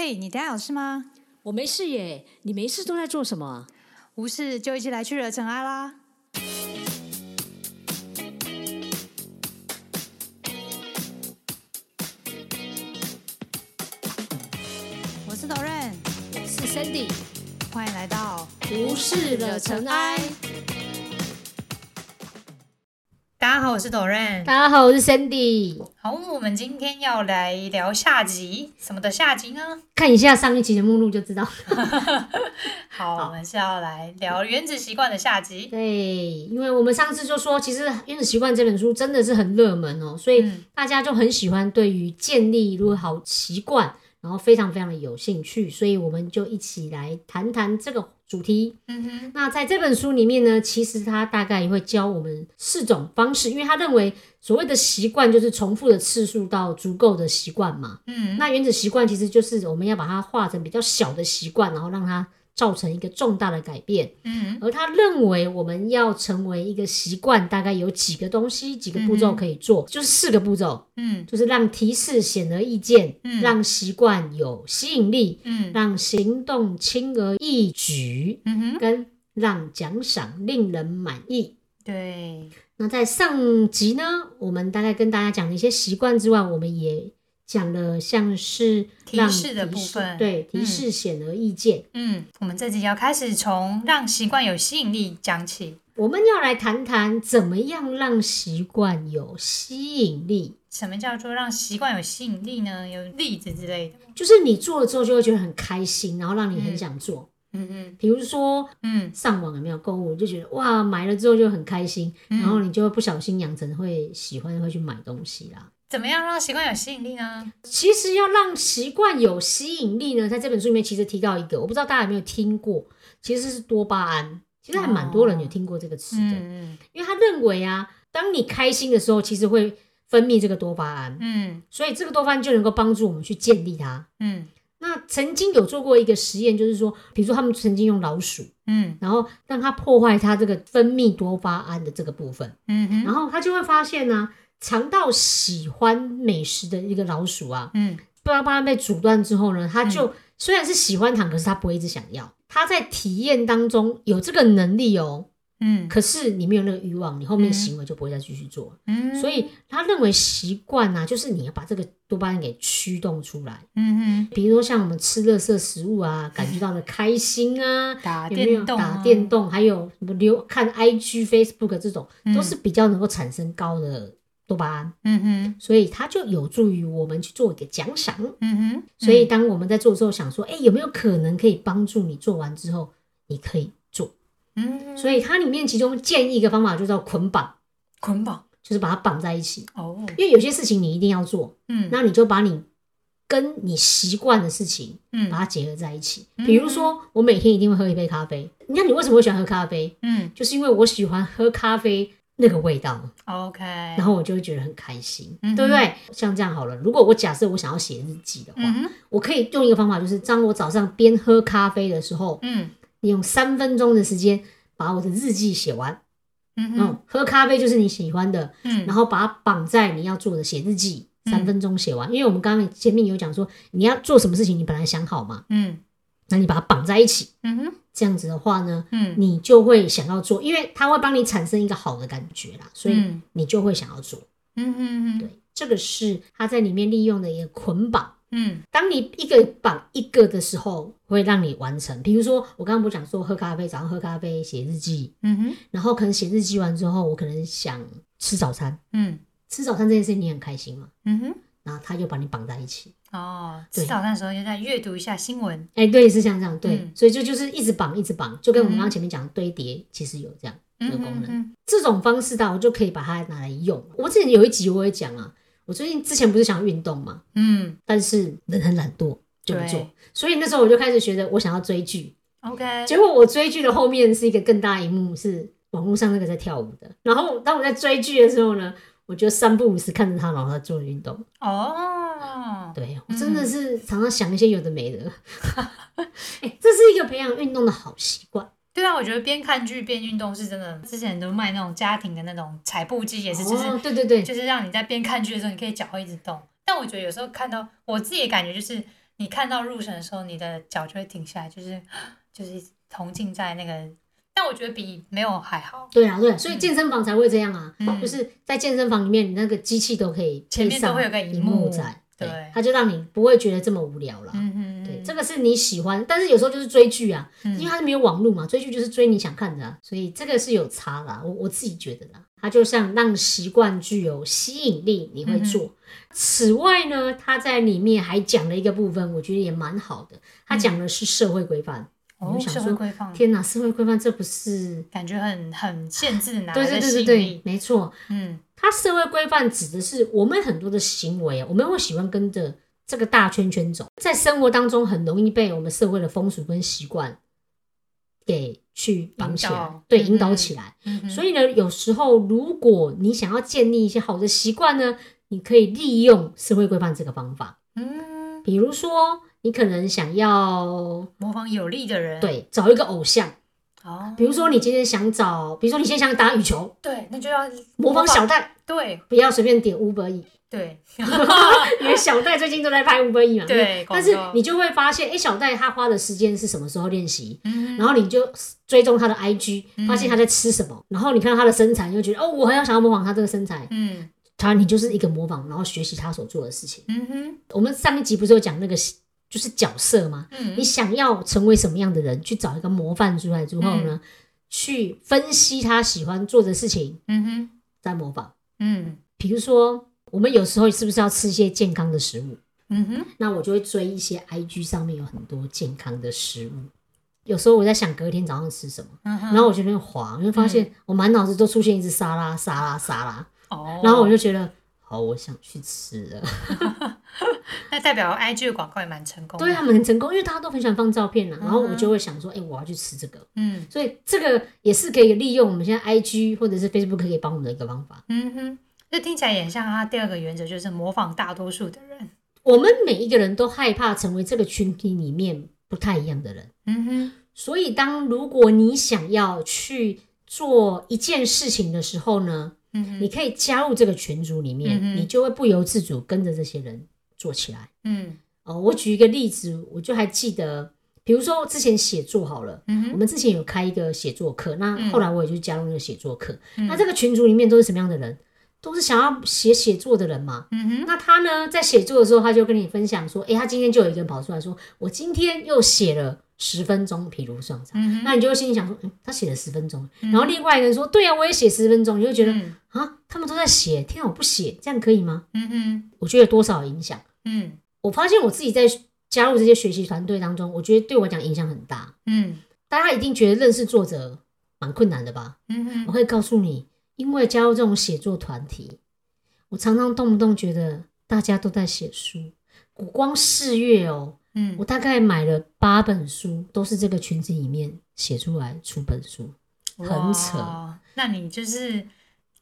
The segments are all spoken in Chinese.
嘿，你等下有事吗？我没事耶，你没事都在做什么？无事就一起来去惹尘埃啦！我是 Doren，我是 Sandy，欢迎来到无事惹尘埃。我是 Doren。大家好，我是 Sandy。好，我们今天要来聊下集，什么的下集呢？看一下上一集的目录就知道。好，我们是要来聊《原子习惯》的下集。对，因为我们上次就说，其实《原子习惯》这本书真的是很热门哦，所以嗯大家就很喜欢对于建立如何好习惯，然后非常非常的有兴趣，所以我们就一起来谈谈这个主题。嗯哼，那在这本书里面呢，其实他大概会教我们四种方式，因为他认为所谓的习惯就是重复的次数到足够的习惯嘛。嗯那原子习惯其实就是我们要把它化成比较小的习惯，然后让它造成一个重大的改变。嗯而他认为我们要成为一个习惯，大概有几个东西、几个步骤可以做，就是四个步骤，嗯。就是让提示显而易见，嗯。让习惯有吸引力，嗯。让行动轻而易举，嗯哼，跟让奖赏令人满意。对，那在上集呢，我们大概跟大家讲了一些习惯之外，我们也讲了像是提示的部分对，提示显而易见。嗯，我们这集要开始从让习惯有吸引力讲起。我们要来谈谈怎么样让习惯有吸引力，什么叫做让习惯有吸引力呢？有例子之类的。就是你做了之后就会觉得很开心，然后让你很想做。嗯嗯比如说嗯上网有没有购物，就觉得哇买了之后就很开心，嗯然后你就会不小心养成会喜欢会去买东西啦。怎么样让习惯有吸引力呢？其实要让习惯有吸引力呢，在这本书里面其实提到一个，我不知道大家有没有听过，其实是多巴胺。其实还蛮多人有听过这个词的，嗯因为他认为啊，当你开心的时候，其实会分泌这个多巴胺，嗯。所以这个多巴胺就能够帮助我们去建立它。嗯。那曾经有做过一个实验，就是说，比如说他们曾经用老鼠，嗯。然后让它破坏它这个分泌多巴胺的这个部分，嗯哼。然后他就会发现呢、尝到喜欢美食的一个老鼠啊，嗯。多巴胺被阻断之后呢，它就、虽然是喜欢糖，可是它不会一直想要。它在体验当中有这个能力哦，嗯。可是你没有那个欲望，你后面行为就不会再继续做。嗯，所以他认为习惯啊，就是你要把这个多巴胺给驱动出来。嗯比如说像我们吃垃圾食物啊，感觉到的开心啊，打电动啊，打电动，还有什么流看 IG、Facebook 这种，嗯。都是比较能够产生高的多巴胺，嗯哼所以它就有助于我们去做一个奖赏。嗯哼，所以当我们在做之后，想说，哎、有没有可能可以帮助你做完之后，你可以做？嗯，所以它里面其中建议一个方法，就叫捆绑，捆绑就是把它绑在一起。哦，因为有些事情你一定要做，嗯那你就把你跟你习惯的事情嗯把它结合在一起。嗯比如说，我每天一定会喝一杯咖啡。你看，你为什么会喜欢喝咖啡？嗯就是因为我喜欢喝咖啡那个味道，，OK，然后我就会觉得很开心，嗯对不对？像这样好了，如果我假设我想要写日记的话，嗯我可以用一个方法，就是当我早上边喝咖啡的时候，嗯。你用三分钟的时间把我的日记写完。嗯嗯，喝咖啡就是你喜欢的，嗯然后把它绑在你要做的写日记，嗯三分钟写完。因为我们刚刚前面有讲说，你要做什么事情，你本来想好嘛，嗯那你把它绑在一起，嗯哼这样子的话呢，嗯你就会想要做，因为它会帮你产生一个好的感觉啦，所以嗯你就会想要做。嗯哼对，这个是它在里面利用的一个捆绑。嗯当你一个绑一个的时候，会让你完成。比如说，我刚刚不是讲说喝咖啡，早上喝咖啡写日记，嗯哼然后可能写日记完之后，我可能想吃早餐。嗯吃早餐这件事情你很开心嘛？嗯哼。然后它就把你绑在一起。哦，对吃早餐的时候就在阅读一下新闻。哎、对，是像这样，对，嗯所以就就是一直绑，一直绑，就跟我们嗯刚刚前面讲的堆叠，其实有这样这个功能。嗯这种方式呢，我就可以把它拿来用。我之前有一集我也讲啊，我最近之前不是想运动嘛，嗯但是人很懒惰，就不做，所以那时候我就开始学着我想要追剧。，OK，结果我追剧的后面是一个更大一幕，是网络上那个在跳舞的。然后当我在追剧的时候呢，我就三不五时看着他，然后他做运动。哦，对我真的是常常想一些有的没的。哎、这是一个培养运动的好习惯。对啊，我觉得边看剧边运动是真的。之前都卖那种家庭的那种踩步机，也是，就是、哦，对对对，就是让你在边看剧的时候，你可以脚会一直动。但我觉得有时候看到我自己的感觉就是，你看到入神的时候，你的脚就会停下来，就是就是同浸在那个。但我觉得比没有还好。对啊，对啊，所以健身房才会这样啊，嗯就是在健身房里面，你那个机器都可以前面都会有个荧荧幕在，对对，它就让你不会觉得这么无聊了。嗯嗯，对，这个是你喜欢，但是有时候就是追剧啊，嗯因为它是没有网络嘛，追剧就是追你想看的、啊，所以这个是有差啦。我我自己觉得啦，它就像让习惯具有吸引力，你会做。此外呢，它在里面还讲了一个部分，我觉得也蛮好的，它讲的是社会规范。哦我，就想社说会规范，天哪，社会规范这不是？感觉很很限制哪对来的对对对？没错，嗯它社会规范指的是我们很多的行为啊，我们会喜欢跟着这个大圈圈走，在生活当中很容易被我们社会的风俗跟习惯给去绑起来对，嗯引导起来。嗯哼，所以呢，有时候如果你想要建立一些好的习惯呢，你可以利用社会规范这个方法，嗯，比如说你可能想要模仿有利的人，，对找一个偶像，哦，比如说你今天想找，比如说你现在想打羽球，对，那就要模仿小，戴，对。不要随便点 Uber E。对。因为小戴最近都在拍五百亿嘛，对但是你就会发现，哎、小戴他花的时间是什么时候练习？嗯。然后你就追踪他的 IG，发现他在吃什么，然后你看到他的身材，你就觉得哦，我还要想要模仿他这个身材。嗯。他你就是一个模仿，然后学习他所做的事情。嗯哼。我们上一集不是有讲那个就是角色嘛？嗯你想要成为什么样的人，去找一个模范出来之后呢，去分析他喜欢做的事情，嗯哼再模仿。嗯比如说，我们有时候是不是要吃一些健康的食物？嗯哼那我就会追一些 IG 上面有很多健康的食物。有时候我在想隔天早上吃什么，嗯哼，然后我就在那边滑，我就发现我满脑子都出现一只沙拉沙拉沙拉，哦，然后我就觉得好，我想去吃了。那代表 IG 的广告也蛮成功的，对他们很成功，因为大家都很喜欢放照片啊，然后我就会想说，哎、我要去吃这个。嗯所以这个也是可以利用我们现在 IG 或者是 Facebook 可以帮我们的一个方法。嗯哼，这听起来也很像他第二个原则，就是模仿大多数的人，我们每一个人都害怕成为这个群体里面不太一样的人。嗯哼所以，当如果你想要去做一件事情的时候呢，嗯你可以加入这个群组里面，嗯你就会不由自主跟着这些人做起来。嗯哦，我举一个例子，我就还记得，比如说之前写作好了，嗯我们之前有开一个写作课，那嗯后来我也就加入那个写作课。嗯那这个群组里面都是什么样的人？都是想要写写作的人嘛。嗯哼那他呢，在写作的时候，他就跟你分享说，诶，他今天就有一个人跑出来说，我今天又写了十分钟，譬如上场。嗯，那你就会心里想说，嗯，他写了十分钟，然后另外一个人说，对啊，我也写十分钟，你就会觉得嗯啊，他们都在写，天啊，我不写，这样可以吗？嗯哼我觉得多少影响。嗯我发现我自己在加入这些学习团队当中，我觉得对我讲影响很大。嗯大家一定觉得认识作者蛮困难的吧？嗯哼我可以告诉你，因为加入这种写作团体，我常常动不动觉得大家都在写书。我光四月哦，嗯我大概买了八本书，都是这个群子里面写出来出本书。很扯哇那你就是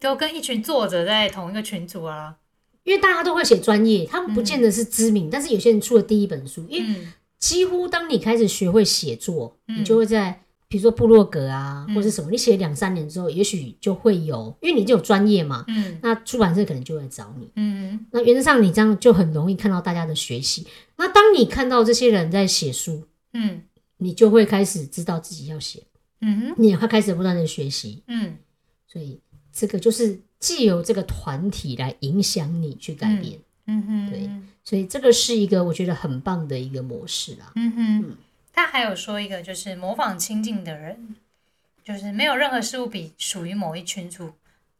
都跟一群作者在同一个群组啊？因为大家都会写专业，他们不见得是知名，但是有些人出了第一本书，因为嗯几乎当你开始学会写作，嗯你就会在比如说部落格啊，嗯或是什么，你写两三年之后，也许就会有，因为你就有专业嘛，嗯那出版社可能就会找你。嗯那原则上你这样就很容易看到大家的学习。那当你看到这些人在写书，嗯你就会开始知道自己要写，嗯哼你也会开始不断的学习。嗯所以这个就是既由这个团体来影响你去改变。嗯哼，对所以这个是一个我觉得很棒的一个模式啦。嗯哼，他还有说一个就是模仿亲近的人，就是没有任何事物比属于某一群族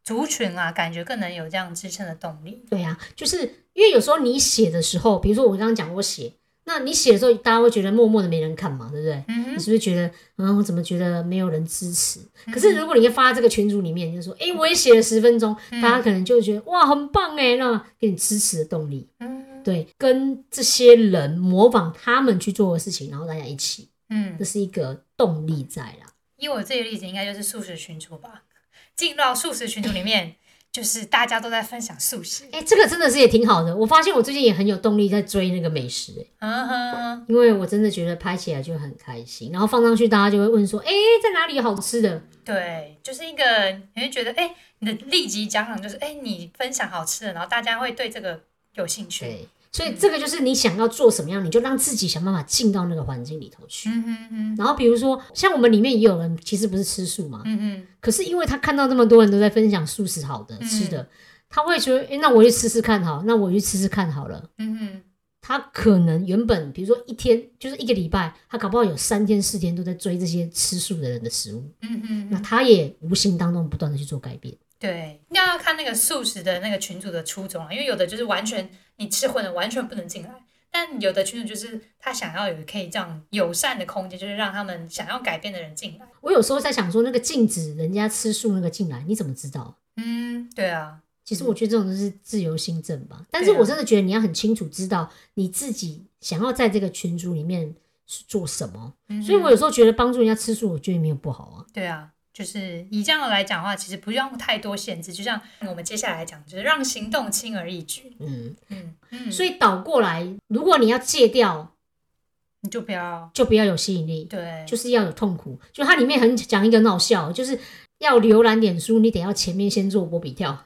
族群啊，感觉更能有这样支撑的动力。对呀、就是因为有时候你写的时候，比如说我刚刚讲我写，那你写的时候，大家会觉得默默的没人看嘛，对不对？嗯哼你是不是觉得，嗯，我怎么觉得没有人支持？可是如果你发在这个群组里面，你就说，哎、我也写了十分钟，大家可能就会觉得，哇，很棒哎，那给你支持的动力。嗯对，跟这些人模仿他们去做的事情，然后大家一起，嗯这，是一个动力在啦。以我这个例子，应该就是素食群组吧。进到素食群组里面，就是大家都在分享素食。哎、这个真的是也挺好的。我发现我最近也很有动力在追那个美食、哎，嗯哼，因为我真的觉得拍起来就很开心，然后放上去，大家就会问说，哎、在哪里有好吃的？对，就是一个你会觉得，哎、你的立即奖赏就是，哎、你分享好吃的，然后大家会对这个有兴趣。对，所以这个就是你想要做什么样，你就让自己想办法进到那个环境里头去。嗯哼哼，然后比如说，像我们里面也有人其实不是吃素嘛，嗯嗯，可是因为他看到那么多人都在分享素食好的、嗯吃的，他会觉得，诶，那我去吃吃看好，那我去吃吃看好了。嗯哼，他可能原本比如说一天就是一个礼拜，他搞不好有三天四天都在追这些吃素的人的食物，嗯哼，那他也无形当中不断的去做改变。对，那要看那个素食的那个群主的初衷啊，因为有的就是完全你吃荤的完全不能进来，但有的群主就是他想要有可以这样友善的空间，就是让他们想要改变的人进来。我有时候在想说，那个禁止人家吃素那个进来，你怎么知道？嗯，对啊，其实我觉得这种都是自由心证吧，但是我真的觉得你要很清楚知道你自己想要在这个群组里面是做什么。嗯所以我有时候觉得帮助人家吃素，我觉得没有不好啊。对啊，就是以这样来讲的话，其实不用太多限制，就像我们接下来讲，就是让行动轻而易举。嗯，嗯嗯，所以倒过来，如果你要戒掉，你就不要就不要有吸引力，对，就是要有痛苦。就它里面很讲一个闹笑，就是要浏览脸书，你得要前面先做波比跳。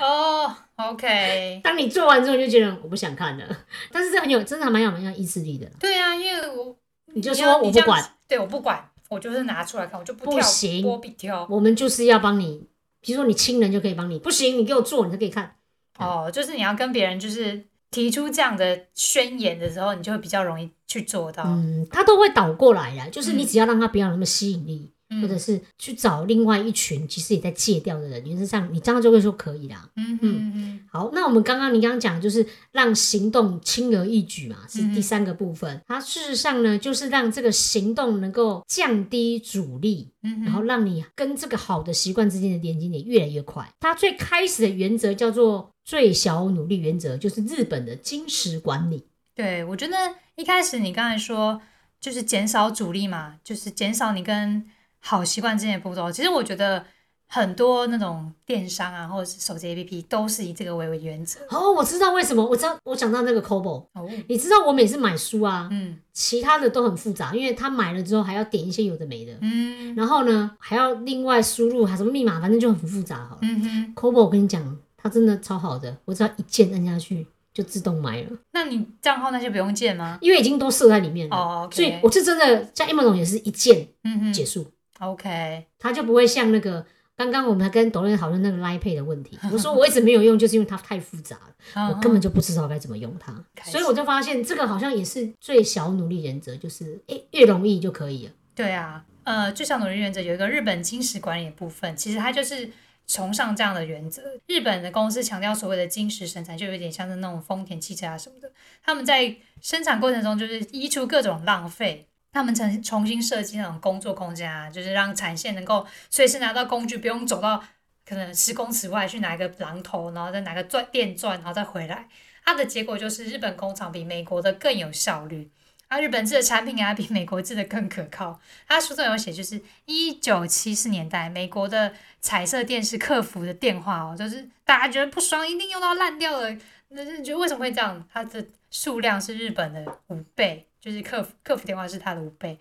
哦，OK，当你做完之后，你就觉得我不想看了。但是这很有，真的还蛮有蛮有意志力的。对啊，因为我你就要说我不管，对，我不管，我就是拿出来看，我就不跳不行波比跳。我们就是要帮你，比如说你亲人就可以帮你，不行你给我做，你就可以看。哦，就是你要跟别人就是提出这样的宣言的时候，你就会比较容易去做到。嗯，他都会倒过来呀，就是你嗯只要让他不要那么吸引力，嗯或者是去找另外一群其实也在戒掉的人，原则上你这样就会说可以啦。嗯嗯嗯好，那我们刚刚你刚刚讲的就是让行动轻而易举嘛，是嗯第三个部分。它事实上呢，就是让这个行动能够降低阻力，嗯然后让你跟这个好的习惯之间的连接点越来越快。它最开始的原则叫做最小努力原则，就是日本的金石管理。对，我觉得一开始你刚才说就是减少阻力嘛，就是减少你跟好习惯之间的步骤。其实我觉得很多那种电商啊，或者是手机 APP 都是以这个为为原则。哦，我知道为什么，我知道我讲到那个 Kobo，哦，你知道我每次买书啊，嗯其他的都很复杂，因为他买了之后还要点一些有的没的，嗯然后呢还要另外输入还什么密码，反正就很复杂好了。嗯哼，Kobo 我跟你讲，它真的超好的，我只要一键按下去就自动买了，那你账号那些不用建吗？因为已经都设在里面了。哦所以我是真的像 Amazon 也是一键嗯哼结束，，OK，它就不会像那个刚刚我们跟董瑞讨论那个 Line Pay 的问题。我说我一直没有用，就是因为它太复杂了，我根本就不知道该怎么用它，所以我就发现这个好像也是最小努力原则，就是诶越容易就可以了。对啊，呃，最小努力原则有一个日本金石管理的部分，其实它就是崇尚这样的原则。日本的公司强调所谓的金石生产，就有点像是那种丰田汽车啊什么的，他们在生产过程中就是移除各种浪费。他们重重新设计那种工作空间啊，就是让产线能够随时拿到工具，不用走到可能十公尺外去拿一个榔头，然后再拿个钻电钻，然后再回来。它的结果就是日本工厂比美国的更有效率，啊，日本制的产品啊比美国制的更可靠。他书中有写，就是一九七四年代美国的彩色电视客服的电话哦，就是大家觉得不爽，一定用到烂掉了。那就为什么会这样？它的数量是日本的五倍，就是客服客服电话是它的五倍。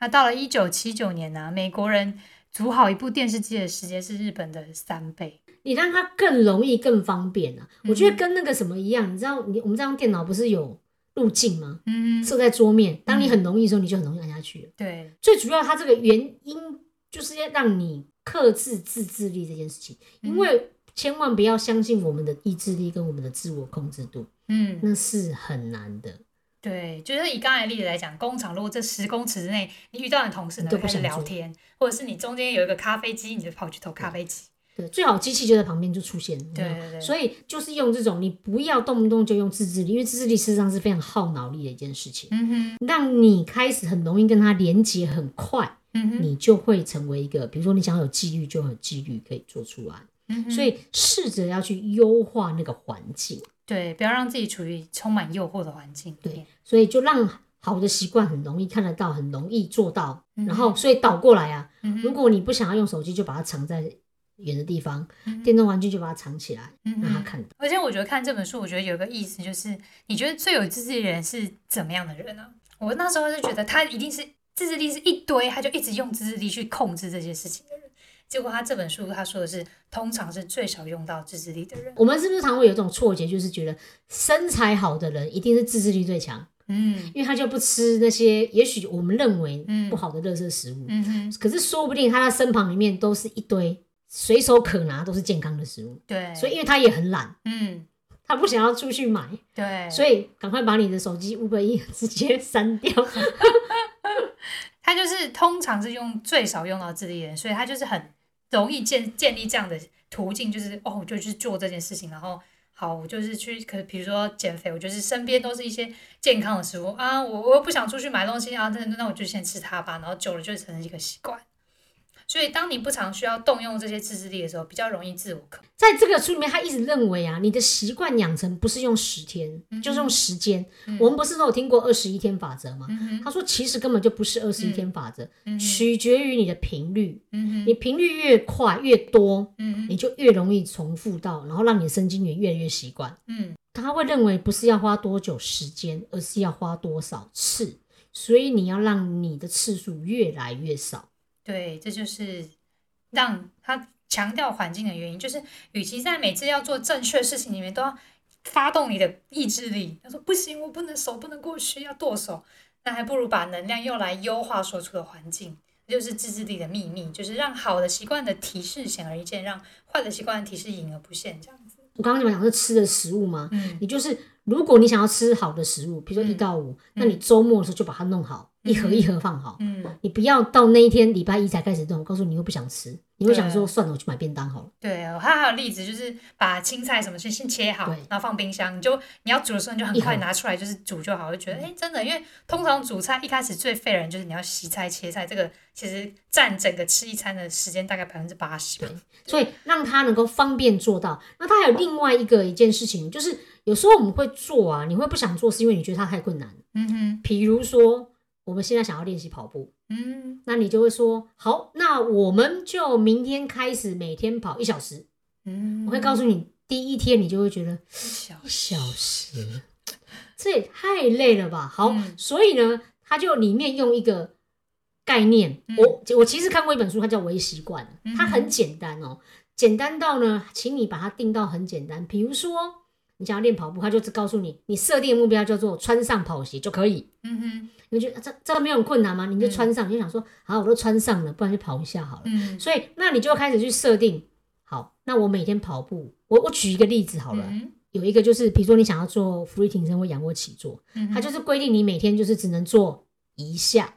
那到了一九七九年呢、美国人组好一部电视机的时间是日本的三倍。你让它更容易、更方便啊！嗯我觉得跟那个什么一样，你知道，你我们这张电脑不是有路径吗？嗯，设在桌面，当你很容易的时候，你就很容易按下去了。对，最主要，它这个原因就是要让你克制自制力这件事情，因为千万不要相信我们的意志力跟我们的自我控制度，嗯，那是很难的。对，就是以刚才例子来讲，工厂如果这十公尺之内，你遇到你同事呢都不开始想聊天，或者是你中间有一个咖啡机，你就跑去投咖啡机。对，最好机器就在旁边就出现。对对对所以就是用这种，你不要动不动就用自制力，因为自制力事实上是非常耗脑力的一件事情，嗯哼，让你开始很容易跟它连接很快，嗯哼，你就会成为一个，比如说你想要有纪律，就有纪律可以做出来。嗯所以试着要去优化那个环境，对，不要让自己处于充满诱惑的环境对。所以就让好的习惯很容易看得到，很容易做到。嗯然后，所以倒过来啊，嗯如果你不想要用手机，就把它藏在远的地方，嗯电动玩具就把它藏起来，嗯，让他看到。而且我觉得看这本书，我觉得有个意思就是，你觉得最有自制力的人是怎么样的人呢、我那时候就觉得他一定是自制力是一堆，他就一直用自制力去控制这些事情的人。结果他这本书他说的是，通常是最少用到自制力的人。我们是不是常会有一种错觉，就是觉得身材好的人一定是自制力最强，嗯。因为他就不吃那些也许我们认为嗯。不好的垃圾食物，嗯哼，可是说不定他的身旁里面都是一堆随手可拿都是健康的食物，对，所以因为他也很懒，嗯。他不想要出去买，对，所以赶快把你的手机 Uber E 直接删掉。他就是通常是用最少用到自制力的人，所以他就是很容易建建立这样的途径，就是哦，就去做这件事情，然后好，我就是去，可比如说减肥，我就是身边都是一些健康的食物啊，我我又不想出去买东西啊，那那我就先吃它吧，然后久了就成了一个习惯。所以，当你不常需要动用这些自制力的时候，比较容易自我克。在这个书里面，他一直认为啊，你的习惯养成不是用十天，就是用时间。我们不是都有听过二十一天法则吗？他说其实根本就不是二十一天法则，取决于你的频率。嗯你频率越快越多，嗯你就越容易重复到，然后让你的神经元越来越习惯。嗯他会认为不是要花多久时间，而是要花多少次，所以你要让你的次数越来越少。对，这就是让他强调环境的原因，就是与其在每次要做正确的事情里面都要发动你的意志力，他说不行，我不能手不能过去，要剁手，那还不如把能量用来优化所处的环境。就是自制力的秘密，就是让好的习惯的提示显而易见，让坏的习惯的提示隐而不现，这样子。我刚刚你们讲是吃的食物吗？嗯你就是如果你想要吃好的食物，比如说一到五，那你周末的时候就把它弄好，一盒一盒放好。嗯，你不要到那一天礼拜一才开始弄，告诉你又不想吃，你会想说算了，我去买便当好了。对，我还有例子，就是把青菜什么先先切好，然后放冰箱，你就你要煮的时候你就很快拿出来，就是煮就好，就觉得哎、诶真的，因为通常煮菜一开始最费人就是你要洗菜切菜，这个其实占整个吃一餐的时间大概百分之八十。所以让它能够方便做到。那它还有另外一个一件事情，就是有时候我们会做啊，你会不想做，是因为你觉得它太困难。嗯哼，比如说我们现在想要练习跑步，嗯那你就会说好，那我们就明天开始每天跑一小时。嗯，我会告诉你，第一天你就会觉得小一小时，这也太累了吧？好，嗯所以呢，它就里面用一个概念，嗯我我其实看过一本书，它叫《微习惯》，嗯它很简单哦，简单到呢，请你把它定到很简单，比如说。你想要练跑步，他就只告诉你，你设定的目标叫做穿上跑鞋就可以。嗯哼，你觉得这这没有很困难吗？你就穿上，你就想说，好，我都穿上了，不然就跑一下好了。嗯所以，那你就开始去设定，好，那我每天跑步，我我举一个例子好了，嗯有一个就是，比如说你想要做俯卧挺身或仰卧起坐，嗯它就是规定你每天就是只能做一下。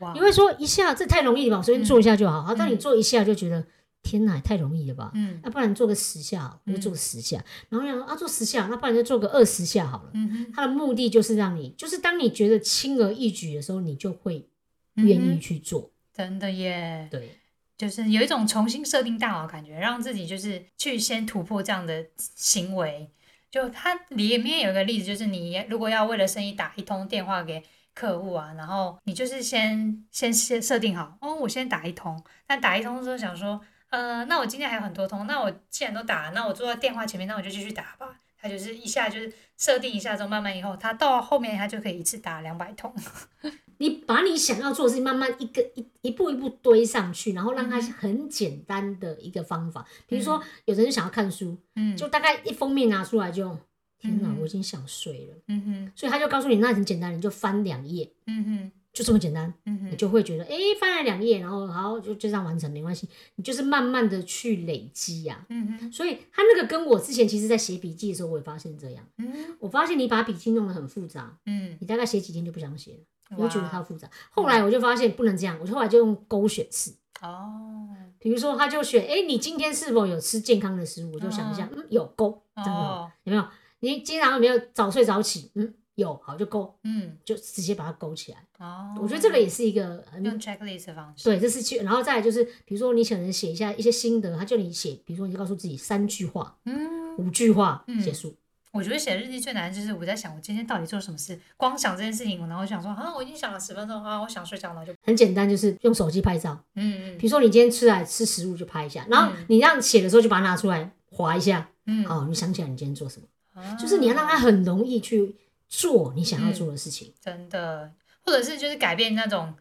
哇你会说一下这太容易了吧？我随便做一下就好。好，当你嗯做一下就觉得天哪，太容易了吧？嗯那不然做个十下就嗯做个十下。然后想说啊，做十下，那不然就做个二十下好了。嗯哼，它的目的就是让你，就是当你觉得轻而易举的时候，你就会愿意去做。真的耶，对，就是有一种重新设定大脑的感觉，让自己就是去先突破这样的行为。就它里面有一个例子，就是你如果要为了生意打一通电话给客户啊，然后你就是先先先设定好，哦，我先打一通，但打一通之后想说，呃，那我今天还有很多通，那我既然都打了，那我坐在电话前面，那我就继续打吧。他就是一下就是设定一下之后，慢慢以后他到后面他就可以一次打两百通。你把你想要做的事情慢慢一个一一步一步堆上去，然后让嗯它很简单的一个方法。比如说，有的人想要看书，嗯就大概一封面拿出来就，天哪，嗯我已经想睡了。嗯哼所以他就告诉你，那很简单，你就翻两页，嗯哼就这么简单，嗯你就会觉得，哎、翻了两页，然后好就就这样完成，没关系。你就是慢慢的去累积呀、嗯哼所以他那个跟我之前其实在写笔记的时候，我也发现这样。嗯我发现你把笔记弄得很复杂，嗯，你大概写几天就不想写了，你会觉得它复杂。后来我就发现不能这样，我就后来就用勾选式。哦，比如说，他就选，哎、你今天是否有吃健康的食物？我就想一下，嗯，有勾，这样就好，哦，有没有？你今天早上有没有早睡早起？嗯，有，好就勾，嗯，就直接把它勾起来。哦，我觉得这个也是一个很用 checklist 的方式，对，这是去，然后再来就是，比如说你可能写一下一些心得，他叫你写，比如说你就告诉自己三句话、嗯，五句话嗯结束。我觉得写日记最难的就是我在想我今天到底做了什么事，光想这件事情，然后我想说啊，我已经想了十分钟啊，我想睡觉，了就很简单，就是用手机拍照。嗯嗯比如说你今天吃来吃食物就拍一下，然后嗯你让写的时候就把它拿出来划一下。嗯哦，你想起来你今天做什么？嗯，就是你要让它很容易去做你想要做的事情。真的，或者是就是改变那种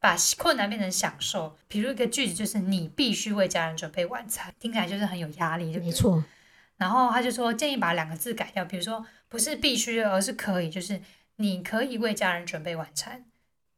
把困难变成享受。比如一个句子就是你必须为家人准备晚餐，听起来就是很有压力，对不对？没错，然后他就说建议把两个字改掉，比如说不是必须，而是可以，就是你可以为家人准备晚餐，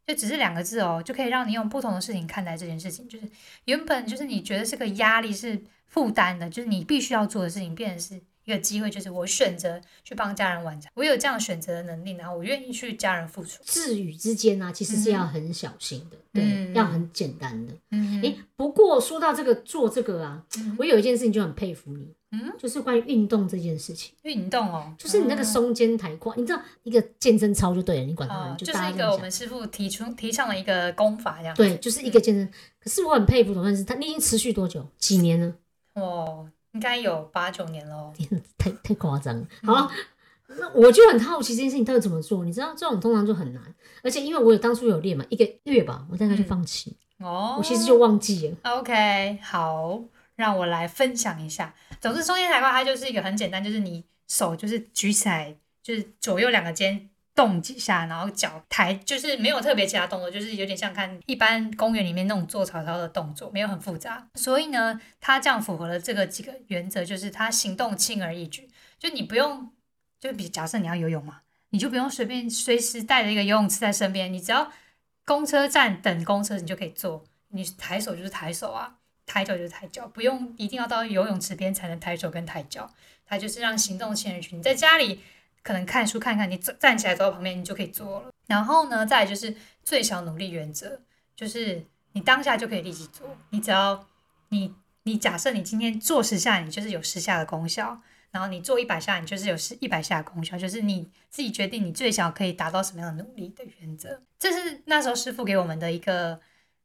就只是两个字哦，就可以让你用不同的事情看待这件事情。就是原本就是你觉得是个压力是负担的，就是你必须要做的事情，变成是一个机会，就是我选择去帮家人完成，我有这样选择的能力，然后我愿意去家人付出。字语之间呢、其实是要很小心的，对，嗯要很简单的。嗯诶，不过说到这个做这个啊，我有一件事情就很佩服你，嗯，就是关于运动这件事情，运动哦，就是你那个嗯松肩抬胯，你知道一个健身操就对了，你管它，就是一个我们师傅提出提倡的一个功法这样。对，就是一个健身。可是我很佩服总算是他，你已经持续多久？几年了？哦，应该有八九年喽。太太夸张好，那我就很好奇这件事情到底怎么做。你知道这种通常就很难，而且因为我有当初有练嘛，一个月吧，我大概就放弃，哦，我其实就忘记了。OK，好，让我来分享一下。总之，中间抬胯它就是一个很简单，就是你手就是举起来，就是左右两个肩动几下，然后脚抬，就是没有特别其他动作，就是有点像看一般公园里面那种做操操的动作，没有很复杂。所以呢，它这样符合了这个几个原则，就是它行动轻而易举，就你不用，就比假设你要游泳嘛，你就不用随便随时带着一个游泳池在身边，你只要公车站等公车，你就可以做。你抬手就是抬手啊，抬脚就是抬脚，不用一定要到游泳池边才能抬手跟抬脚。它就是让行动轻而易举。你在家里可能看书看看，你走站起来走到旁边，你就可以做了。然后呢，再就是最小努力原则，就是你当下就可以立即做。你只要你你假设你今天做十下，你就是有十下的功效。然后你做一百下，你就是有十一百下的功效，就是你自己决定你最小可以达到什么样的努力的原则。这是那时候师傅给我们的一个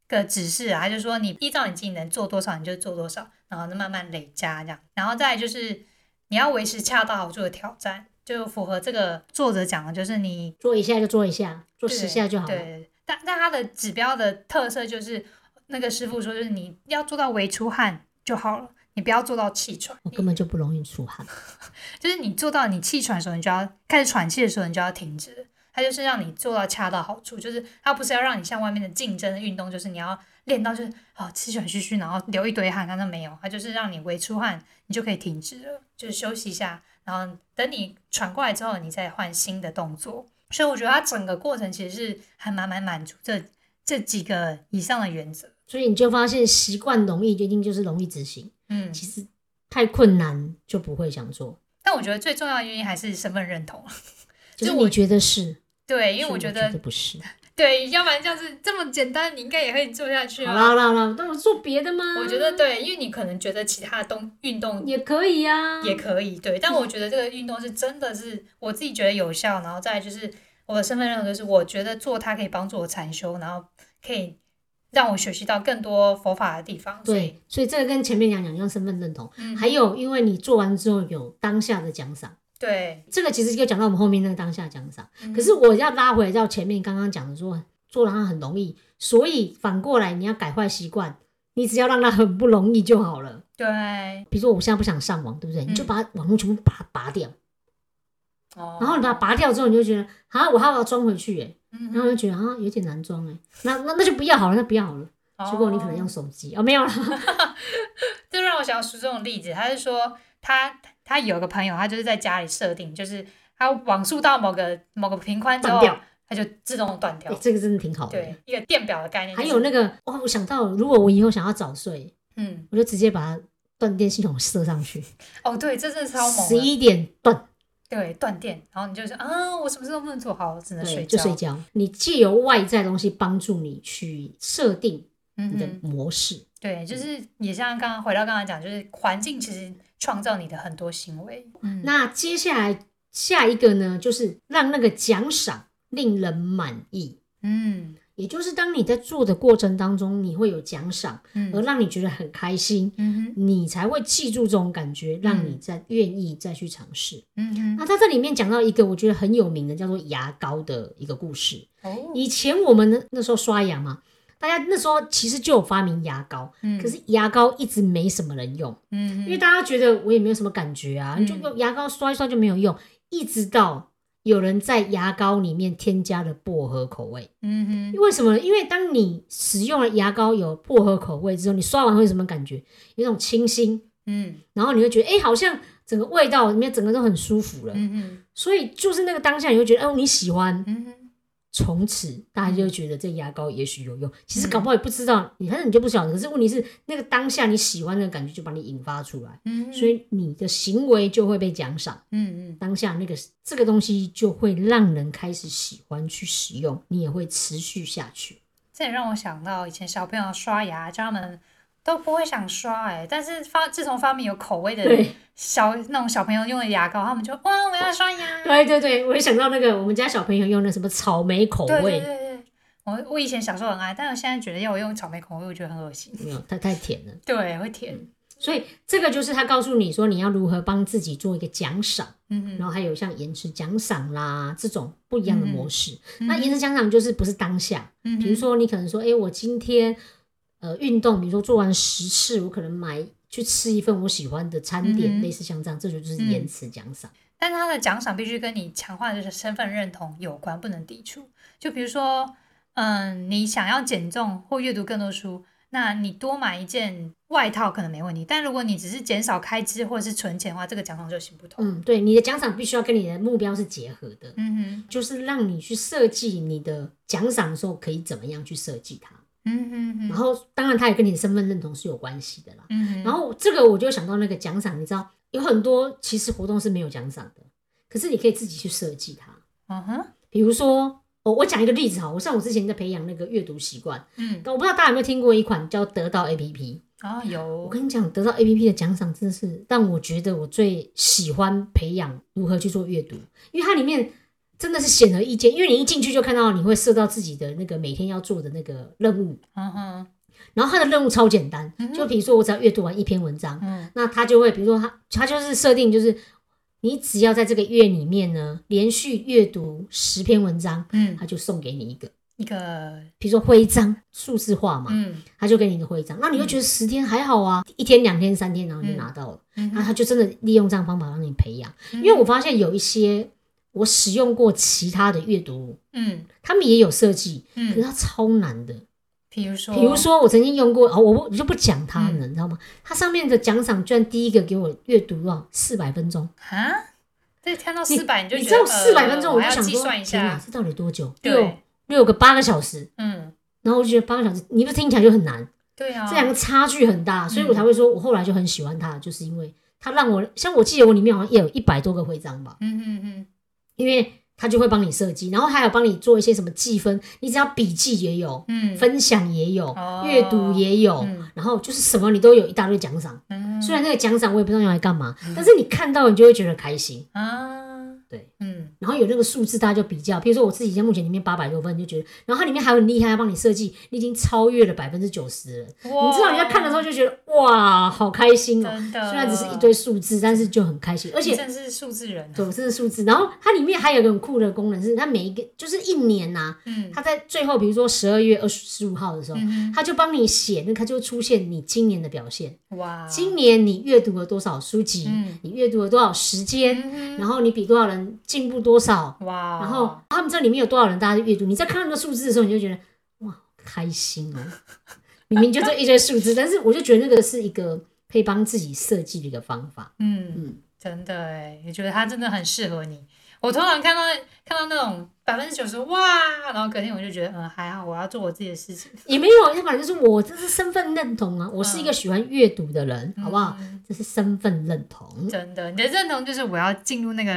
个指示啊，他就说你依照你自己能做多少，你就做多少，然后呢慢慢累加这样。然后再就是你要维持恰到好处的挑战，就符合这个作者讲的，就是你做一下就做一下，做十下就好了。对，但但它的指标的特色就是那个师傅说，就是你要做到微出汗就好了，你不要做到气喘。我根本就不容易出汗。就是你做到你气喘的时候，你就要开始喘气的时候，你就要停止。它就是让你做到恰到好处，就是它不是要让你像外面的竞争的运动，就是你要练到就是哦气喘吁吁，然后流一堆汗，它那没有，它就是让你微出汗，你就可以停止了，就是休息一下，然后等你喘过来之后，你再换新的动作。所以我觉得它整个过程其实是还蛮蛮满足这这几个以上的原则。所以你就发现习惯容易，一定就是容易执行。嗯，其实太困难就不会想做。但我觉得最重要的原因还是身份认同。就我觉得是，对，因为我觉得不是。对，要不然这样子这么简单，你应该也可以做下去好啊。啦好啦好啦，那我做别的吗？我觉得对，因为你可能觉得其他的动运动也可以啊，也可以，对，但我觉得这个运动是真的是我自己觉得有效，然后再就是我的身份认同，就是我觉得做它可以帮助我禅修，然后可以让我学习到更多佛法的地方。对，所以这个跟前面讲讲一样，身份认同。嗯，还有，因为你做完之后有当下的奖赏，对，这个其实就讲到我们后面那个当下奖赏。嗯可是我要拉回来到前面刚刚讲的说，做了它很容易，所以反过来你要改坏习惯，你只要让它很不容易就好了。对，比如说我现在不想上网，对不对？你就把网络全部把它拔掉，哦，然后你把它拔掉之后，你就觉得啊，我还要装回去耶，嗯然后就觉得啊有点难装哎，那那那就不要好了，那不要好了。结果你可能用哦手机哦，没有了。这让我想到书中的例子，他是说他他有个朋友，他就是在家里设定，就是他网速到某个某个频宽之后断掉，它就自动断掉哎，。这个真的挺好的。对，一个电表的概念、还有那，个哇，我想到，如果我以后想要早睡，嗯，我就直接把它断电系统设上去，哦，对，这真的超猛的。十一点断，对，断电，然后你就说啊，我什么事都不能做好，只能，睡觉。就睡觉。你借由外在东西帮助你去设定你的嗯哼，模式。对，就是也像刚刚回到刚刚讲，就是环境其实创造你的很多行为。嗯，那接下来下一个呢，就是让那个奖赏令人满意。嗯也就是当你在做的过程当中，你会有奖赏，而嗯让你觉得很开心，嗯哼你才会记住这种感觉，让你再愿意再去尝试。嗯哼，那他这里面讲到一个我觉得很有名的，叫做牙膏的一个故事。哦，以前我们那那时候刷牙嘛，大家那时候其实就有发明牙膏，嗯。可是牙膏一直没什么人用，嗯因为大家觉得我也没有什么感觉啊，就用牙膏刷一刷就没有用，一直到有人在牙膏里面添加了薄荷口味。嗯哼，为什么呢？因为当你使用了牙膏有薄荷口味之后，你刷完会有什么感觉？有一种清新，嗯。然后你会觉得，哎、好像整个味道里面整个都很舒服了。嗯哼，所以就是那个当下，你会觉得，哦，你喜欢，嗯哼，从此大家就会觉得这牙膏也许有用。其实嗯搞不好也不知道，你反正你就不晓得。可是问题是，那个当下你喜欢的感觉就把你引发出来，嗯哼，所以你的行为就会被奖赏。嗯嗯当下那个这个东西就会让人开始喜欢去使用，你也会持续下去。这也让我想到以前小朋友刷牙，叫他们都不会想刷哎、但是发自从发明有口味的对小那种小朋友用的牙膏，他们就哇我要刷牙，对对对，我也想到那个我们家小朋友用的什么草莓口味对味，对对，我我以前小时候很爱，但我现在觉得要我用草莓口味，我觉得很恶心。没有，它太甜了。对，会甜。所以这个就是他告诉你说你要如何帮自己做一个奖赏，嗯嗯然后还有像延迟奖赏啦这种不一样的模式。嗯那延迟奖赏就是不是当下，嗯比如说你可能说，哎、我今天呃运动，比如说做完十次，我可能买去吃一份我喜欢的餐点，嗯类似像这样，这就就是嗯延迟奖赏。但它的奖赏必须跟你强化的身份认同有关，不能抵触。就比如说，嗯，你想要减重或阅读更多书，那你多买一件外套可能没问题。但如果你只是减少开支或者是存钱的话，这个奖赏就行不通。嗯，对，你的奖赏必须要跟你的目标是结合的，嗯哼就是让你去设计你的奖赏的时候可以怎么样去设计它。哼，嗯哼哼，然后，当然它也跟你的身份认同是有关系的啦。嗯哼，然后这个我就想到那个奖赏，你知道有很多其实活动是没有奖赏的，可是你可以自己去设计它。嗯哼，比如说，我我讲一个例子哈，我像我之前在培养那个阅读习惯，嗯，我不知道大家有没有听过一款叫得到 APP。啊、我有，跟你讲，得到 APP 的奖赏真的是让我觉得我最喜欢培养如何去做阅读，因为它里面真的是显而易见，因为你一进去就看到你会设到自己的那个每天要做的那个任务，嗯哼，然后他的任务超简单就比如说我只要阅读完一篇文章，嗯。那他就会比如说他他就是设定就是你只要在这个月里面呢连续阅读十篇文章，嗯，他就送给你一个，一个，比如说徽章数字化嘛，嗯。他就给你一个徽章，那你就觉得十天还好啊，一天、两天、三天，然后你就拿到了。嗯那他就真的利用这样方法让你培养。因为我发现有一些我使用过其他的阅读，嗯。他们也有设计，可是嗯，它超难的。比如说，比如，说我曾经用过，哦，我我就不讲它嗯。了，你知道吗？它上面的奖赏居然第一个给我阅读了四百分钟，啊，这看到四百你就你知道四百分钟，呃我就想说，计算一天哪，下，这到底多久？六对，六个八个小时，嗯，然后我就觉得八个小时，你不是听起来就很难？对啊，这两个差距很大，所以嗯我才会说，我后来就很喜欢它，就是因为它让我，像我记得我里面好像也有一百多个徽章吧，嗯嗯嗯，因为他就会帮你设计，然后还有帮你做一些什么计分，你只要笔记也有，嗯，分享也有哦，阅读也有，嗯然后就是什么你都有一大堆奖赏。嗯虽然那个奖赏我也不知道用来干嘛，但是你看到你就会觉得开心。啊，对，嗯然后有那个数字，大家就比较，比如说我自己现在目前里面八百多分，就觉得，然后它里面还有很厉害，帮你设计，你已经超越了百分之九十了。你知道你在看的时候就觉得哇，好开心哦。虽然只是一堆数字，但是就很开心，而且你真是数字人啊，对，这是数字。然后它里面还有一个很酷的功能，是它每一个就是一年呐、嗯它在最后，比如说十二月二十五号的时候，嗯它就帮你写，那它就会出现你今年的表现。哇，今年你阅读了多少书籍？嗯你阅读了多少时间？嗯然后你比多少人进步多少？哇，然后他们这里面有多少人大家阅读？你在看那个数字的时候，你就觉得哇，开心哦！明明就这一堆数字，但是我就觉得那个是一个可以帮自己设计的一个方法。嗯嗯，真的哎，也觉得它真的很适合你。我通常看到看到那种百分之九十哇，然后隔天我就觉得嗯还好，我要做我自己的事情，也没有，要不然就是我这是身份认同啊，我是一个喜欢阅读的人，好不好？嗯这是身份认同。真的，你的认同就是我要进入那个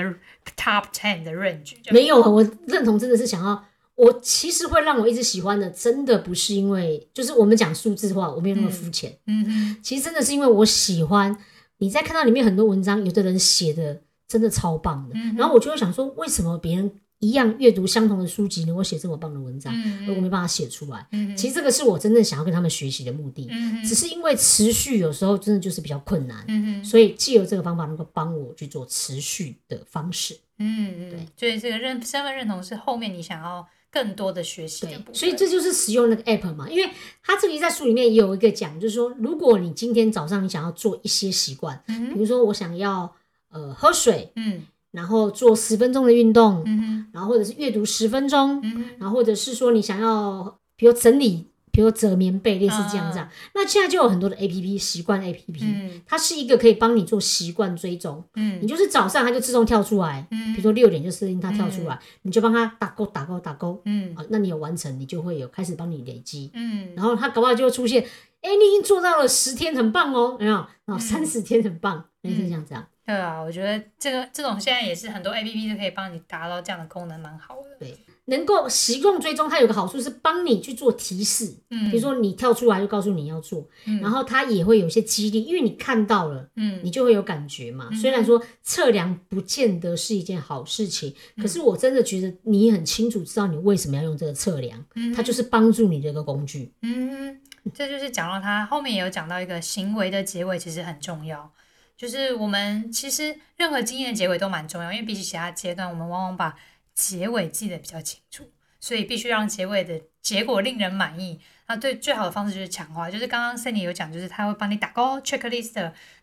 top ten 的 range，没有，我认同真的是想要。我其实会让我一直喜欢的，真的不是因为，就是我们讲数字化，我没有那么肤浅。嗯嗯，其实真的是因为我喜欢你在看到里面很多文章，有的人写的真的超棒的，嗯然后我就会想说，为什么别人一样阅读相同的书籍，能够写这么棒的文章，嗯而我没办法写出来？嗯，其实这个是我真正想要跟他们学习的目的，只是因为持续有时候真的就是比较困难，所以借由这个方法能够帮我去做持续的方式。嗯嗯，所以这个认身份认同是后面你想要更多的学习所以这就是使用那个 app 嘛，因为它这里在书里面也有一个讲，就是说，如果你今天早上你想要做一些习惯，比如说我想要呃喝水，嗯然后做十分钟的运动，嗯哼，然后或者是阅读十分钟，嗯哼，然后或者是说你想要，比如整理，比如折棉被，类似这样子啊。那现在就有很多的 A P P 习惯 A P P，、嗯它是一个可以帮你做习惯追踪。嗯你嗯就是早上它就自动跳出来，嗯比如说六点就设定它跳出来，你就帮它打勾打勾打勾嗯啊，那你有完成，你就会有开始帮你累积，嗯，然后它搞不好就会出现，哎，你已经做到了十天，很棒哦，有没有？然后三十天很棒，类似这样子啊。对啊，我觉得这个这种现在也是很多 A P P 都可以帮你达到这样的功能，蛮好的。对能够习惯追踪，它有个好处是帮你去做提示，嗯，比如说你跳出来就告诉你要做，嗯然后它也会有一些激励，因为你看到了，嗯你就会有感觉嘛。虽然说测量不见得是一件好事情，嗯可是我真的觉得你很清楚知道你为什么要用这个测量，嗯它就是帮助你的一个工具。嗯，这就是讲到它后面也有讲到一个行为的结尾其实很重要，就是我们其实任何经验的结尾都蛮重要，因为比起其他阶段，我们往往把结尾记得比较清楚，所以必须让结尾的结果令人满意。那对最好的方式就是强化，就是刚刚 Cindy 有讲，就是他会帮你打勾 checklist，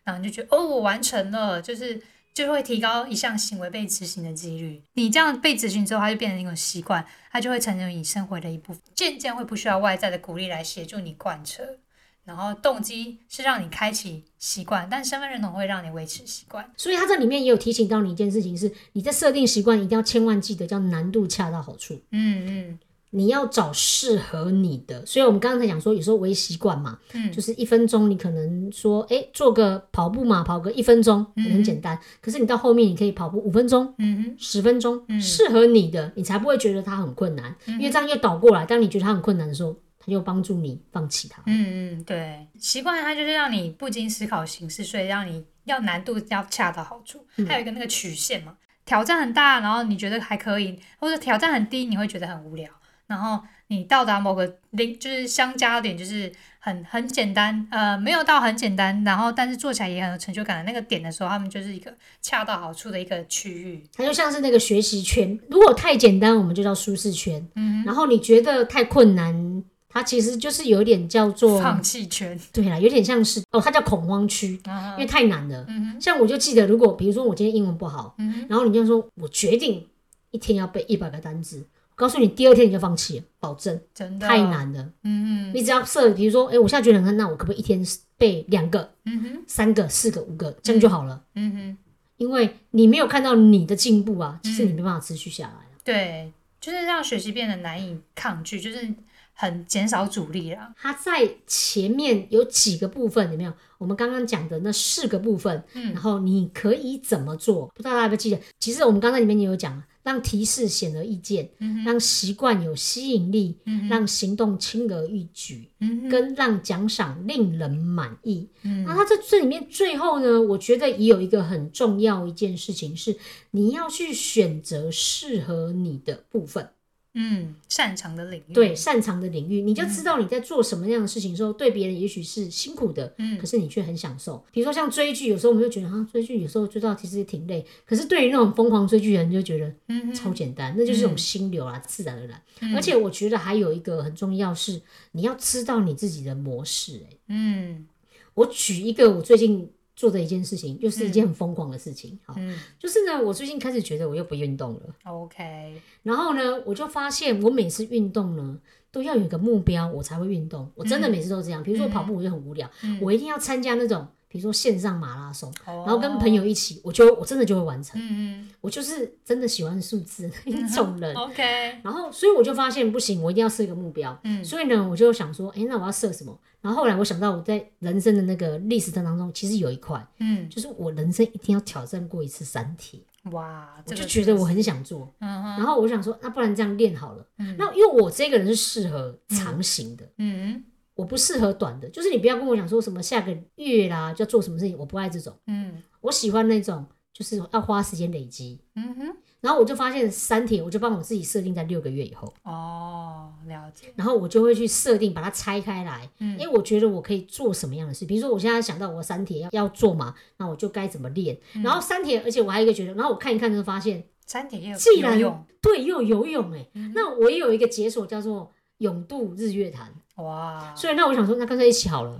然后你就觉得哦我完成了，就是就会提高一项行为被执行的几率。你这样被执行之后，它就变成一种习惯，它就会成为你生活的一部分，渐渐会不需要外在的鼓励来协助你贯彻。然后动机是让你开启习惯，但身份认同会让你维持习惯。所以它这里面也有提醒到你一件事情是，你在设定习惯一定要千万记得叫难度恰到好处。嗯嗯你要找适合你的，所以我们刚刚才讲说，有时候微习惯嘛，嗯就是一分钟，你可能说，哎，做个跑步嘛，跑个一分钟，很简单。可是你到后面，你可以跑步五分钟、嗯哼十分钟，嗯适合你的，你才不会觉得它很困难，因为这样又倒过来，当你觉得它很困难的时候，它就帮助你放弃它。嗯嗯，对，习惯它就是让你不经思考行事，所以让你要难度要恰到好处。还有一个那个曲线嘛，挑战很大，然后你觉得还可以，或者挑战很低，你会觉得很无聊。然后你到达某个零，就是相加点，就是很很简单，呃，没有到很简单，然后但是做起来也很有成就感的那个点的时候，他们就是一个恰到好处的一个区域。它就像是那个学习圈，如果太简单，我们就叫舒适圈。嗯然后你觉得太困难，它其实就是有一点叫做，放弃圈，对啦，有点像是哦，它叫恐慌区，嗯因为太难了。嗯像我就记得，如果比如说我今天英文不好，嗯然后你就说我决定一天要背一百个单词，我告诉你，第二天你就放弃了，保证真的太，难了。嗯哼你只要设，比如说，哎，我现在觉得很难，那我可不可以一天背两个、嗯哼三个、四个、五个，这样就好了？嗯哼。因为你没有看到你的进步啊，其实你没办法持续下来啊。对，就是让学习变得难以抗拒，就是很减少阻力了。它在前面有几个部分，有没有？我们刚刚讲的那四个部分，嗯然后你可以怎么做？不知道大家有没有记得？其实我们刚才里面也有讲，让提示显而易见，嗯让习惯有吸引力，嗯让行动轻而易举，嗯跟让奖赏令人满意。嗯那它这这里面最后呢，我觉得也有一个很重要一件事情是，你要去选择适合你的部分。嗯，擅长的领域，对，擅长的领域，你就知道你在做什么样的事情的时候，对别人也许是辛苦的，嗯可是你却很享受。比如说像追剧，有时候我们就觉得啊，追剧有时候追到其实也挺累，可是对于那种疯狂追剧的人，就觉得嗯哼，超简单，那就是一种心流啊，自然而然。而且我觉得还有一个很重要是，你要知道你自己的模式、欸。嗯我举一个我最近做的一件事情，又是一件很疯狂的事情。好，嗯就是呢，我最近开始觉得我又不运动了。，OK，然后呢，我就发现我每次运动呢，都要有一个目标，我才会运动。我真的每次都这样。比如说跑步，我就很无聊，嗯我一定要参加那种，比如说线上马拉松，然然后跟朋友一起，我就我真的就会完成。嗯我就是真的喜欢数字的一 种人嗯。，OK，然后，所以我就发现不行，我一定要设一个目标。嗯所以呢，我就想说，哎，那我要设什么？然后后来我想到，我在人生的那个历史当中，其实有一块，嗯，就是我人生一定要挑战过一次三体。哇，我就觉得我很想做。嗯哼，然后我想说，那不然这样练好了。嗯那因为我这个人是适合长型的，嗯我不适合短的。就是你不要跟我讲说什么下个月啦就要做什么事情，我不爱这种。嗯我喜欢那种就是要花时间累积。嗯哼，然后我就发现三铁，我就帮我自己设定在六个月以后，哦，了解，然后我就会去设定把它拆开来，嗯因为我觉得我可以做什么样的事。比如说我现在想到我三铁要要做嘛，那我就该怎么练。嗯然后三铁，而且我还有一个觉得，然后我看一看就发现，三铁也有既然对，又有游泳哎、嗯那我也有一个解锁叫做永渡日月潭。哇，所以那我想说，那干脆一起好了。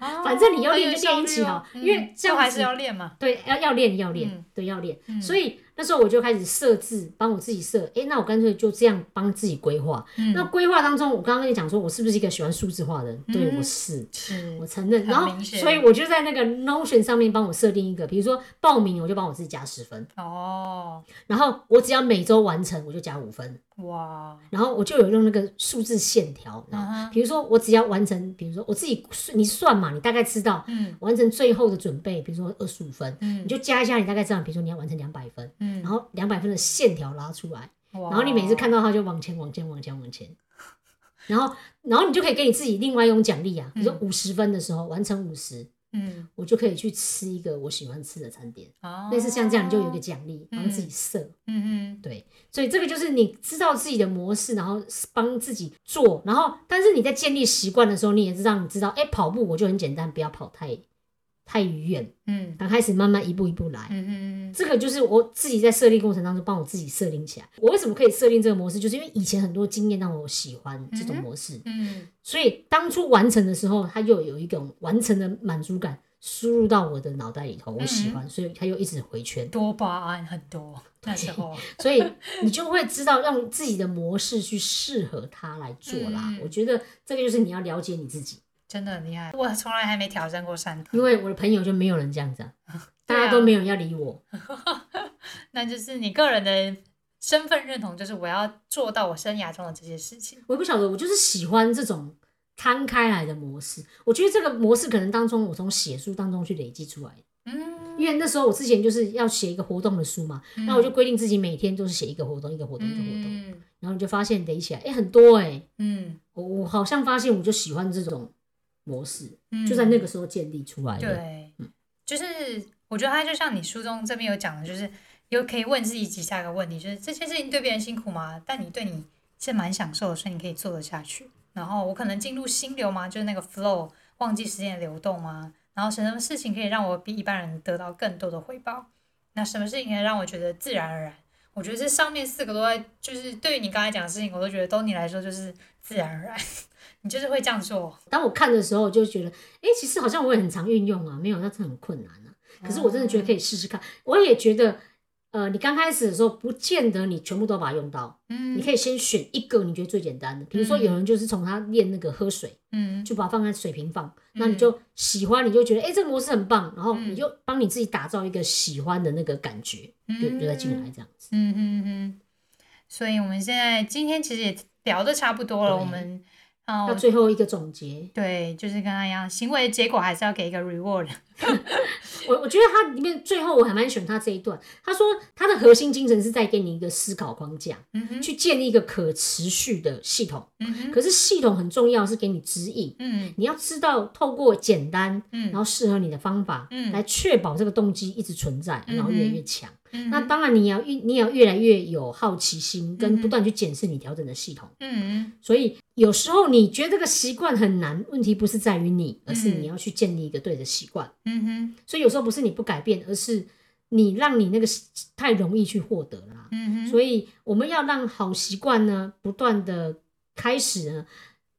哦反正你要练就很有效率练一起好哦因为嗯这样还是要练嘛，对，要要练要练，嗯。对，要练。嗯。所以那时候我就开始设置，帮我自己设，哎、那我干脆就这样帮自己规划。嗯。那规划当中，我刚刚跟你讲说，我是不是一个喜欢数字化的人？对，嗯。我是。是。我承认，然后所以我就在那个 Notion 上面帮我设定一个，比如说报名，我就帮我自己加十分，哦，然后我只要每周完成，我就加五分，哇，然后我就有用那个数字线条，然后比如说我只要完成，比如说我自己你算嘛，你大概知道嗯。完成最后的准备，比如说二十五分，嗯你就加一下，你大概知道，比如说你要完成两百分，嗯，然后两百分的线条拉出来，然然后你每次看到它就往前往前往前往前，然后然后你就可以给你自己另外一种奖励啊，比如说五十分的时候完成五十，嗯，我就可以去吃一个我喜欢吃的餐点，哦，类似像这样，你就有一个奖励，帮自己设。嗯嗯对，所以这个就是你知道自己的模式，然后帮自己做，然后但是你在建立习惯的时候，你也是让你知道，哎，跑步我就很简单，不要跑太太远，嗯刚开始慢慢一步一步来。嗯嗯这个就是我自己在设定过程当中帮我自己设定起来。我为什么可以设定这个模式，就是因为以前很多经验让我喜欢这种模式，嗯所以当初完成的时候，它又有一种完成的满足感输入到我的脑袋里头，我喜欢，所以它又一直回圈。多巴胺很多，那时候，所以你就会知道用自己的模式去适合它来做啦。嗯我觉得这个就是你要了解你自己，真的很厉害，我从来还没挑战过山头，因为我的朋友就没有人这样子啊，大家都没有人要理我。那就是你个人的身份认同，就是我要做到我生涯中的这些事情。我也不晓得，我就是喜欢这种摊开来的模式。我觉得这个模式可能当中，我从写书当中去累积出来的。嗯，因为那时候我之前就是要写一个活动的书嘛，那、我就规定自己每天都是写一个活动，一个活动，一个活动，嗯。然后你就发现累起来，哎、很多哎、嗯。我我好像发现我就喜欢这种模式，嗯，就在那个时候建立出来的。对，就是我觉得他就像你书中这边有讲的，就是又可以问自己几下个问题，就是这些事情对别人辛苦吗？但你对你是蛮享受的，所以你可以做得下去。然后我可能进入心流吗？就是那个 flow，忘记时间的流动吗？然后什么事情可以让我比一般人得到更多的回报？那什么事情可以让我觉得自然而然？我觉得这上面四个都在，就是对于你刚才讲的事情，我都觉得都你来说就是自然而然，你就是会这样做。当我看的时候，我就觉得，哎、其实好像我也很常运用啊，没有，那真的很困难啊。可是我真的觉得可以试试看。我也觉得，呃，你刚开始的时候，不见得你全部都把它用到，嗯你可以先选一个你觉得最简单的。比如说，有人就是从他练那个喝水，嗯就把它放在水平放，那你就喜欢，你就觉得，哎、这个模式很棒，然后嗯你就帮你自己打造一个喜欢的那个感觉，就就再进来这样子。嗯哼哼，所以我们现在今天其实也聊的差不多了，我们到哦，最后一个总结，对，就是跟他一样，行为结果还是要给一个 reward。我我觉得他里面最后我还蛮喜欢他这一段，他说他的核心精神是在给你一个思考框架，嗯哼，去建立一个可持续的系统。可是系统很重要，是给你指引。嗯你要知道，透过简单，嗯然后适合你的方法，嗯来确保这个动机一直存在，然后越来越强。嗯那当然，你要越你也要越来越有好奇心，嗯跟不断去检视你调整的系统。嗯所以有时候你觉得这个习惯很难，问题不是在于你，而是嗯你要去建立一个对的习惯。嗯哼，所以有时候不是你不改变，而是你让你那个太容易去获得了啦。嗯哼，所以我们要让好习惯呢不断的开始呢，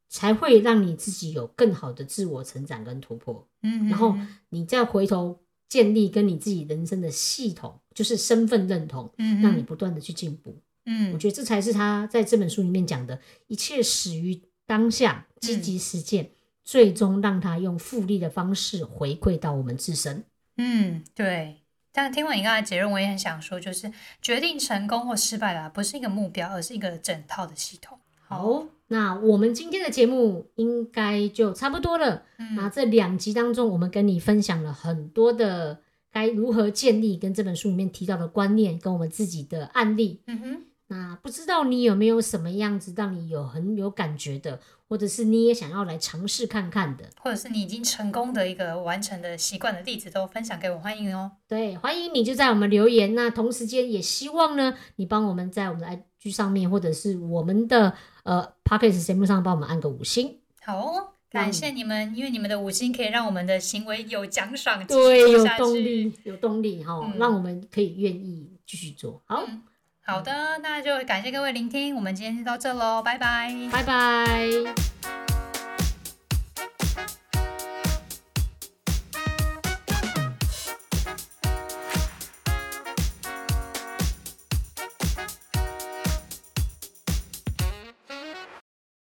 才会让你自己有更好的自我成长跟突破。嗯哼，然后你再回头建立跟你自己人生的系统，就是身份认同，嗯，让你不断的去进步。嗯我嗯觉得这才是他在这本书里面讲的，一切始于当下，积极实践，最终让他用复利的方式回馈到我们自身。嗯，对。但听完你刚才结论，我也很想说，就是决定成功或失败的啊，不是一个目标，而是一个整套的系统。好，那我们今天的节目应该就差不多了。嗯那这两集当中，我们跟你分享了很多的该如何建立跟这本书里面提到的观念，跟我们自己的案例。嗯哼，那不知道你有没有什么样子让你有很有感觉的，或者是你也想要来尝试看看的？或者是你已经成功的一个完成的习惯的例子，都分享给我，欢迎哦。对，欢迎你就在我们留言。那同时间也希望呢，你帮我们在我们的 IG 上面，或者是我们的呃 p o c k e t 节目上帮我们按个五星。好哦，感谢你们，因为你们的五星可以让我们的行为有奖赏，对，有动力，有动力哈、嗯让我们可以愿意继续做好。嗯好的，那就感谢各位聆听，我们今天就到这喽，拜拜。拜拜。